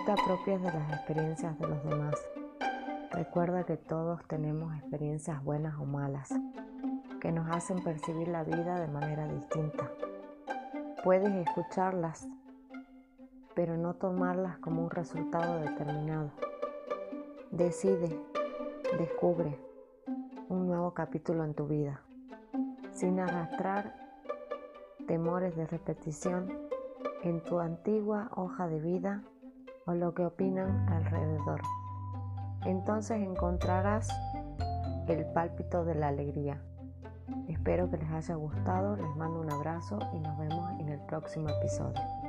te apropies de las experiencias de los demás. Recuerda que todos tenemos experiencias buenas o malas que nos hacen percibir la vida de manera distinta. Puedes escucharlas, pero no tomarlas como un resultado determinado. Decide, descubre un nuevo capítulo en tu vida, sin arrastrar temores de repetición en tu antigua hoja de vida o lo que opinan alrededor. Entonces encontrarás el pálpito de la alegría. Espero que les haya gustado, les mando un abrazo y nos vemos en el próximo episodio.